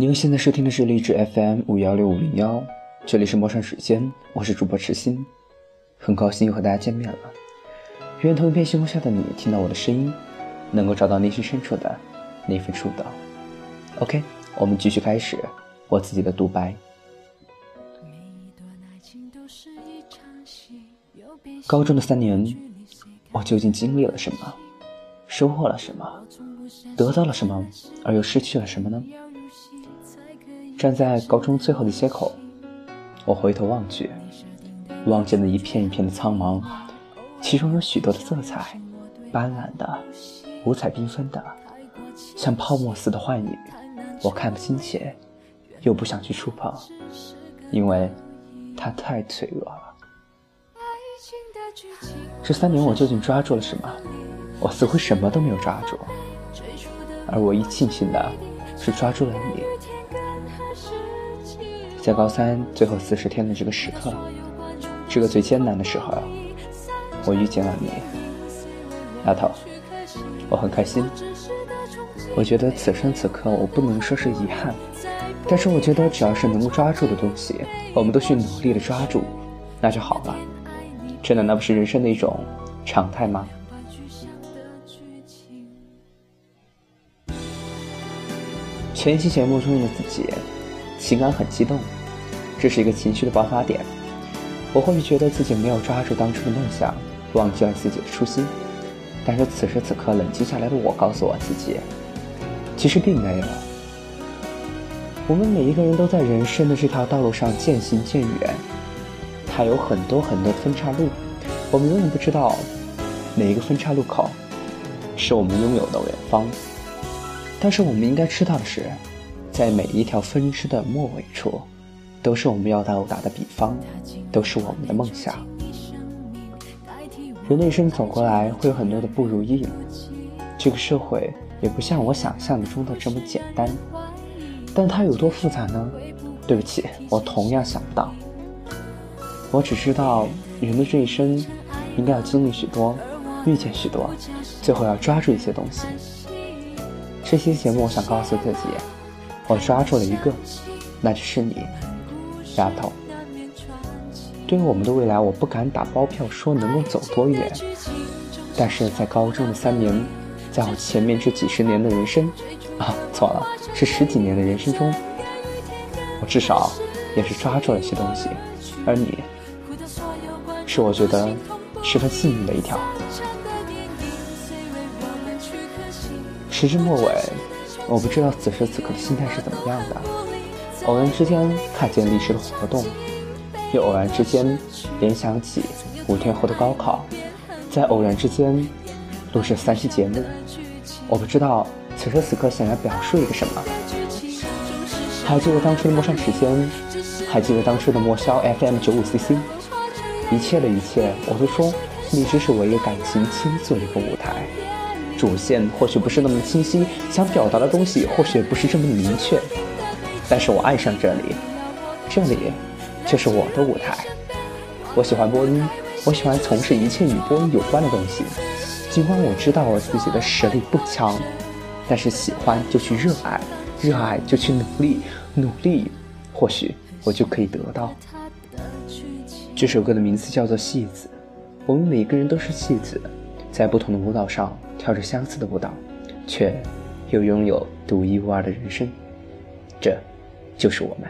您现在收听的是励志 FM 五幺六五零幺，这里是陌上时间，我是主播池心，很高兴又和大家见面了。愿同一片星空下的你听到我的声音，能够找到内心深处的那份触动。OK，我们继续开始我自己的独白。高中的三年，我究竟经历了什么？收获了什么？得到了什么？而又失去了什么呢？站在高中最后的街口，我回头望去，望见了一片一片的苍茫，其中有许多的色彩，斑斓的，五彩缤纷的，像泡沫似的幻影，我看不清切，又不想去触碰，因为它太脆弱了。这三年我究竟抓住了什么？我似乎什么都没有抓住，而唯一庆幸的是抓住了你。在高三最后四十天的这个时刻，这个最艰难的时候，我遇见了你，丫头，我很开心。我觉得此生此刻我不能说是遗憾，但是我觉得只要是能够抓住的东西，我们都去努力的抓住，那就好了。这难道不是人生的一种常态吗？前期节目中的自己。情感很激动，这是一个情绪的爆发点。我或许觉得自己没有抓住当初的梦想，忘记了自己的初心。但是此时此刻冷静下来的我，告诉我自己，其实并没有。我们每一个人都在人生的这条道路上渐行渐远，它有很多很多分岔路，我们永远不知道哪一个分岔路口是我们拥有的远方。但是我们应该知道的是。在每一条分支的末尾处，都是我们要到达的彼方，都是我们的梦想。人的一生走过来，会有很多的不如意。这个社会也不像我想象中的这么简单，但它有多复杂呢？对不起，我同样想不到。我只知道，人的这一生，应该要经历许多，遇见许多，最后要抓住一些东西。这期节目，我想告诉自己。我抓住了一个，那就是你，丫头。对于我们的未来，我不敢打包票说能够走多远，但是在高中的三年，在我前面这几十年的人生，啊，错了，是十几年的人生中，我至少也是抓住了一些东西，而你，是我觉得十分幸运的一条。时至末尾。我不知道此时此刻的心态是怎么样的。偶然之间看见历史的活动，又偶然之间联想起五天后的高考，在偶然之间录制三期节目。我不知道此时此刻想要表述一个什么。还记得当初的陌上时间，还记得当初的莫萧 FM 九五 CC，一切的一切，我都说，荔枝是我一个感情倾诉的一个舞台。主线或许不是那么清晰，想表达的东西或许不是这么明确，但是我爱上这里，这里就是我的舞台。我喜欢播音，我喜欢从事一切与播音有关的东西。尽管我知道我自己的实力不强，但是喜欢就去热爱，热爱就去努力，努力或许我就可以得到。这首歌的名字叫做《戏子》，我们每个人都是戏子，在不同的舞蹈上。跳着相似的舞蹈，却又拥有独一无二的人生，这就是我们。